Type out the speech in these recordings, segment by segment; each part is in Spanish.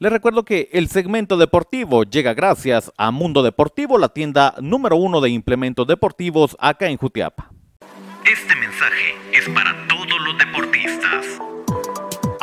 Les recuerdo que el segmento deportivo llega gracias a Mundo Deportivo, la tienda número uno de implementos deportivos acá en Jutiapa. Este mensaje es para.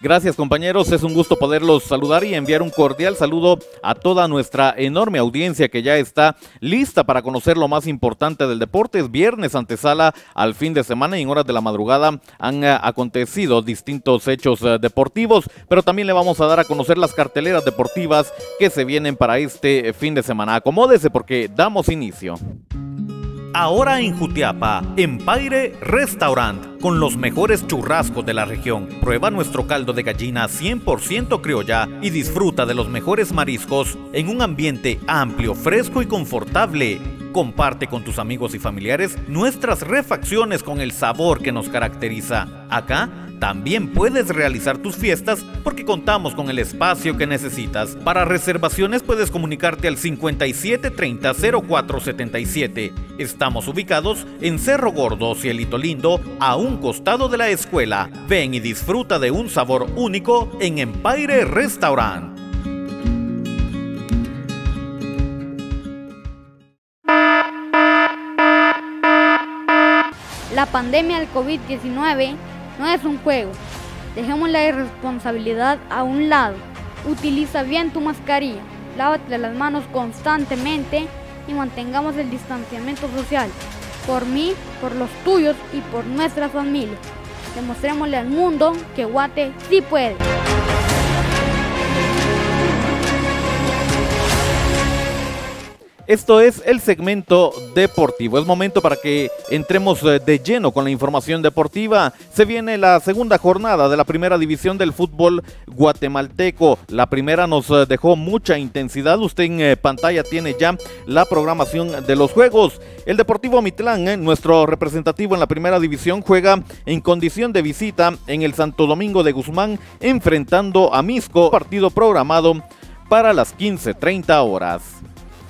Gracias compañeros, es un gusto poderlos saludar y enviar un cordial saludo a toda nuestra enorme audiencia que ya está lista para conocer lo más importante del deporte. Es viernes antesala al fin de semana y en horas de la madrugada han eh, acontecido distintos hechos eh, deportivos, pero también le vamos a dar a conocer las carteleras deportivas que se vienen para este fin de semana. Acomódese porque damos inicio. Ahora en Jutiapa, Empire Restaurant, con los mejores churrascos de la región. Prueba nuestro caldo de gallina 100% criolla y disfruta de los mejores mariscos en un ambiente amplio, fresco y confortable. Comparte con tus amigos y familiares nuestras refacciones con el sabor que nos caracteriza. Acá también puedes realizar tus fiestas porque contamos con el espacio que necesitas. Para reservaciones puedes comunicarte al 5730 0477. Estamos ubicados en Cerro Gordo, Cielito Lindo, a un costado de la escuela. Ven y disfruta de un sabor único en Empire Restaurant. La pandemia del COVID-19 no es un juego. Dejemos la irresponsabilidad a un lado. Utiliza bien tu mascarilla. Lávate las manos constantemente y mantengamos el distanciamiento social. Por mí, por los tuyos y por nuestra familia. Demostrémosle al mundo que Guate sí puede. Esto es el segmento deportivo. Es momento para que entremos eh, de lleno con la información deportiva. Se viene la segunda jornada de la primera división del fútbol guatemalteco. La primera nos eh, dejó mucha intensidad. Usted en eh, pantalla tiene ya la programación de los juegos. El Deportivo Mitlán, nuestro representativo en la primera división, juega en condición de visita en el Santo Domingo de Guzmán, enfrentando a Misco, partido programado para las 15.30 horas.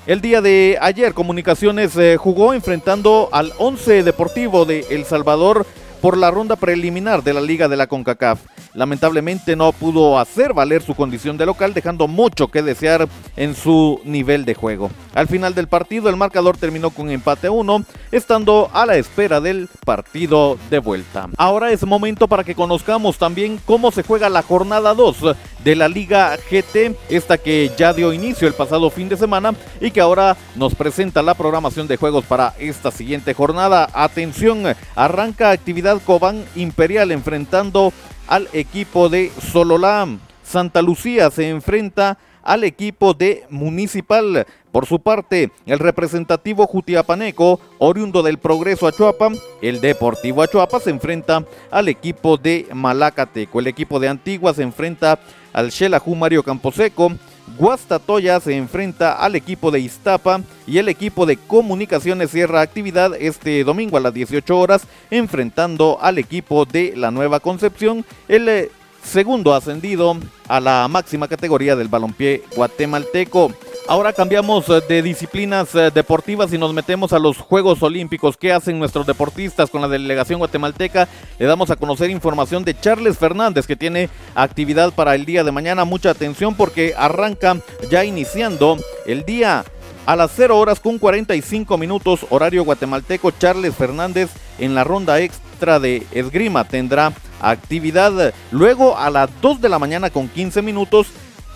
El día de ayer Comunicaciones eh, jugó enfrentando al 11 Deportivo de El Salvador por la ronda preliminar de la Liga de la CONCACAF. Lamentablemente no pudo hacer valer su condición de local, dejando mucho que desear en su nivel de juego. Al final del partido, el marcador terminó con empate 1, estando a la espera del partido de vuelta. Ahora es momento para que conozcamos también cómo se juega la jornada 2 de la Liga GT, esta que ya dio inicio el pasado fin de semana y que ahora nos presenta la programación de juegos para esta siguiente jornada. Atención, arranca actividad Cobán Imperial enfrentando al equipo de Sololam. Santa Lucía se enfrenta al equipo de Municipal. Por su parte, el representativo Jutiapaneco, oriundo del Progreso Achuapa, el Deportivo Achuapa se enfrenta al equipo de Malacateco. El equipo de Antigua se enfrenta al Xelajú Mario Camposeco. Guastatoya se enfrenta al equipo de Iztapa y el equipo de Comunicaciones cierra actividad este domingo a las 18 horas enfrentando al equipo de la Nueva Concepción, el eh, segundo ascendido a la máxima categoría del balompié guatemalteco. Ahora cambiamos eh, de disciplinas eh, deportivas y nos metemos a los Juegos Olímpicos. ¿Qué hacen nuestros deportistas con la delegación guatemalteca? Le damos a conocer información de Charles Fernández que tiene actividad para el día de mañana. Mucha atención porque arranca ya iniciando el día a las 0 horas con 45 minutos horario guatemalteco. Charles Fernández en la ronda extra de esgrima tendrá actividad. Luego a las 2 de la mañana con 15 minutos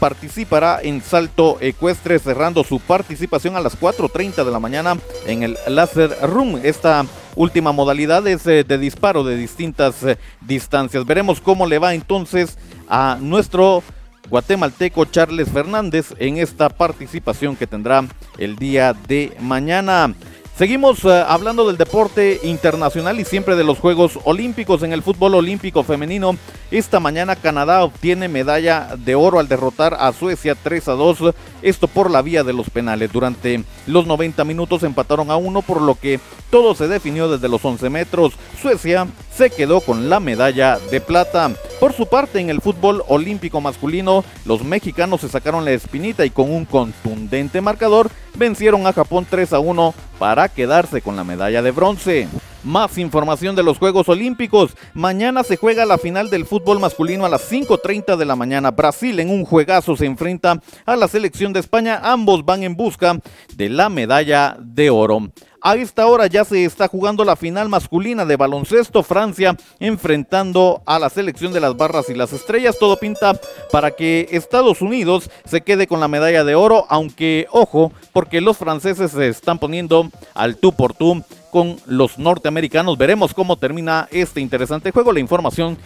participará en salto ecuestre cerrando su participación a las 4.30 de la mañana en el Láser Room. Esta última modalidad es eh, de disparo de distintas eh, distancias. Veremos cómo le va entonces a nuestro guatemalteco Charles Fernández en esta participación que tendrá el día de mañana. Seguimos eh, hablando del deporte internacional y siempre de los Juegos Olímpicos en el fútbol olímpico femenino. Esta mañana Canadá obtiene medalla de oro al derrotar a Suecia 3 a 2, esto por la vía de los penales. Durante los 90 minutos empataron a uno, por lo que todo se definió desde los 11 metros. Suecia se quedó con la medalla de plata. Por su parte, en el fútbol olímpico masculino, los mexicanos se sacaron la espinita y con un contundente marcador vencieron a Japón 3 a 1 para quedarse con la medalla de bronce. Más información de los Juegos Olímpicos. Mañana se juega la final del fútbol masculino a las 5.30 de la mañana. Brasil en un juegazo se enfrenta a la selección de España. Ambos van en busca de la medalla de oro. A esta hora ya se está jugando la final masculina de baloncesto. Francia enfrentando a la selección de las barras y las estrellas. Todo pinta para que Estados Unidos se quede con la medalla de oro. Aunque, ojo, porque los franceses se están poniendo al tú por tú con los norteamericanos. Veremos cómo termina este interesante juego. La información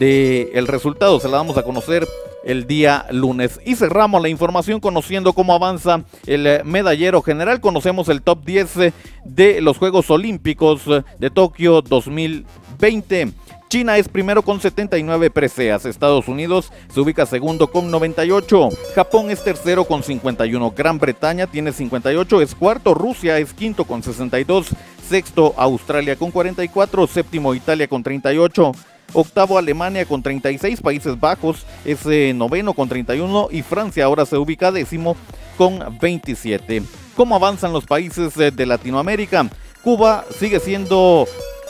del resultado se la damos a conocer el día lunes. Y cerramos la información conociendo cómo avanza el eh, medallero general. Conocemos el top 10 eh, de los Juegos Olímpicos eh, de Tokio 2020. China es primero con 79 preseas, Estados Unidos se ubica segundo con 98, Japón es tercero con 51, Gran Bretaña tiene 58, es cuarto, Rusia es quinto con 62, sexto Australia con 44, séptimo Italia con 38, octavo Alemania con 36, Países Bajos es eh, noveno con 31 y Francia ahora se ubica décimo con 27. ¿Cómo avanzan los países eh, de Latinoamérica? Cuba sigue siendo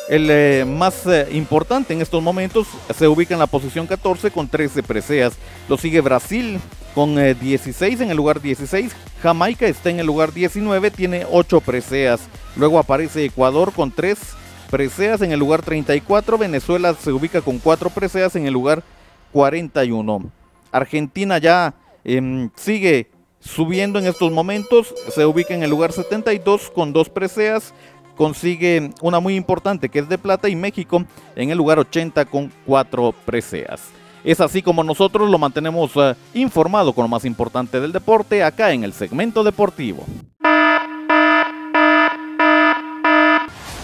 el eh, más importante en estos momentos, se ubica en la posición 14 con 13 preseas. Lo sigue Brasil con 16 en el lugar 16. Jamaica está en el lugar 19, tiene 8 preseas. Luego aparece Ecuador con 3 preseas en el lugar 34. Venezuela se ubica con 4 preseas en el lugar 41. Argentina ya em, sigue subiendo en estos momentos. Se ubica en el lugar 72 con 2 preseas. Consigue una muy importante que es de plata y México en el lugar 80 con 4 preseas. Es así como nosotros lo mantenemos eh, informado con lo más importante del deporte acá en el segmento deportivo.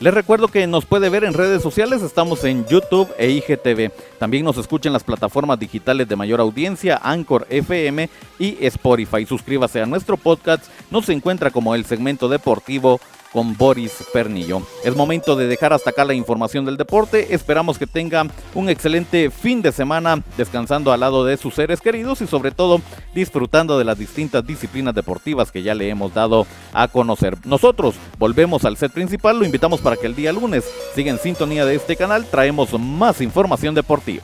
Les recuerdo que nos puede ver en redes sociales, estamos en YouTube e IGTV. También nos escucha en las plataformas digitales de mayor audiencia, Anchor FM y Spotify. Suscríbase a nuestro podcast, nos encuentra como el segmento deportivo con Boris Pernillo. Es momento de dejar hasta acá la información del deporte. Esperamos que tenga un excelente fin de semana descansando al lado de sus seres queridos y sobre todo disfrutando de las distintas disciplinas deportivas que ya le hemos dado a conocer. Nosotros volvemos al set principal, lo invitamos para que el día lunes siga en sintonía de este canal, traemos más información deportiva.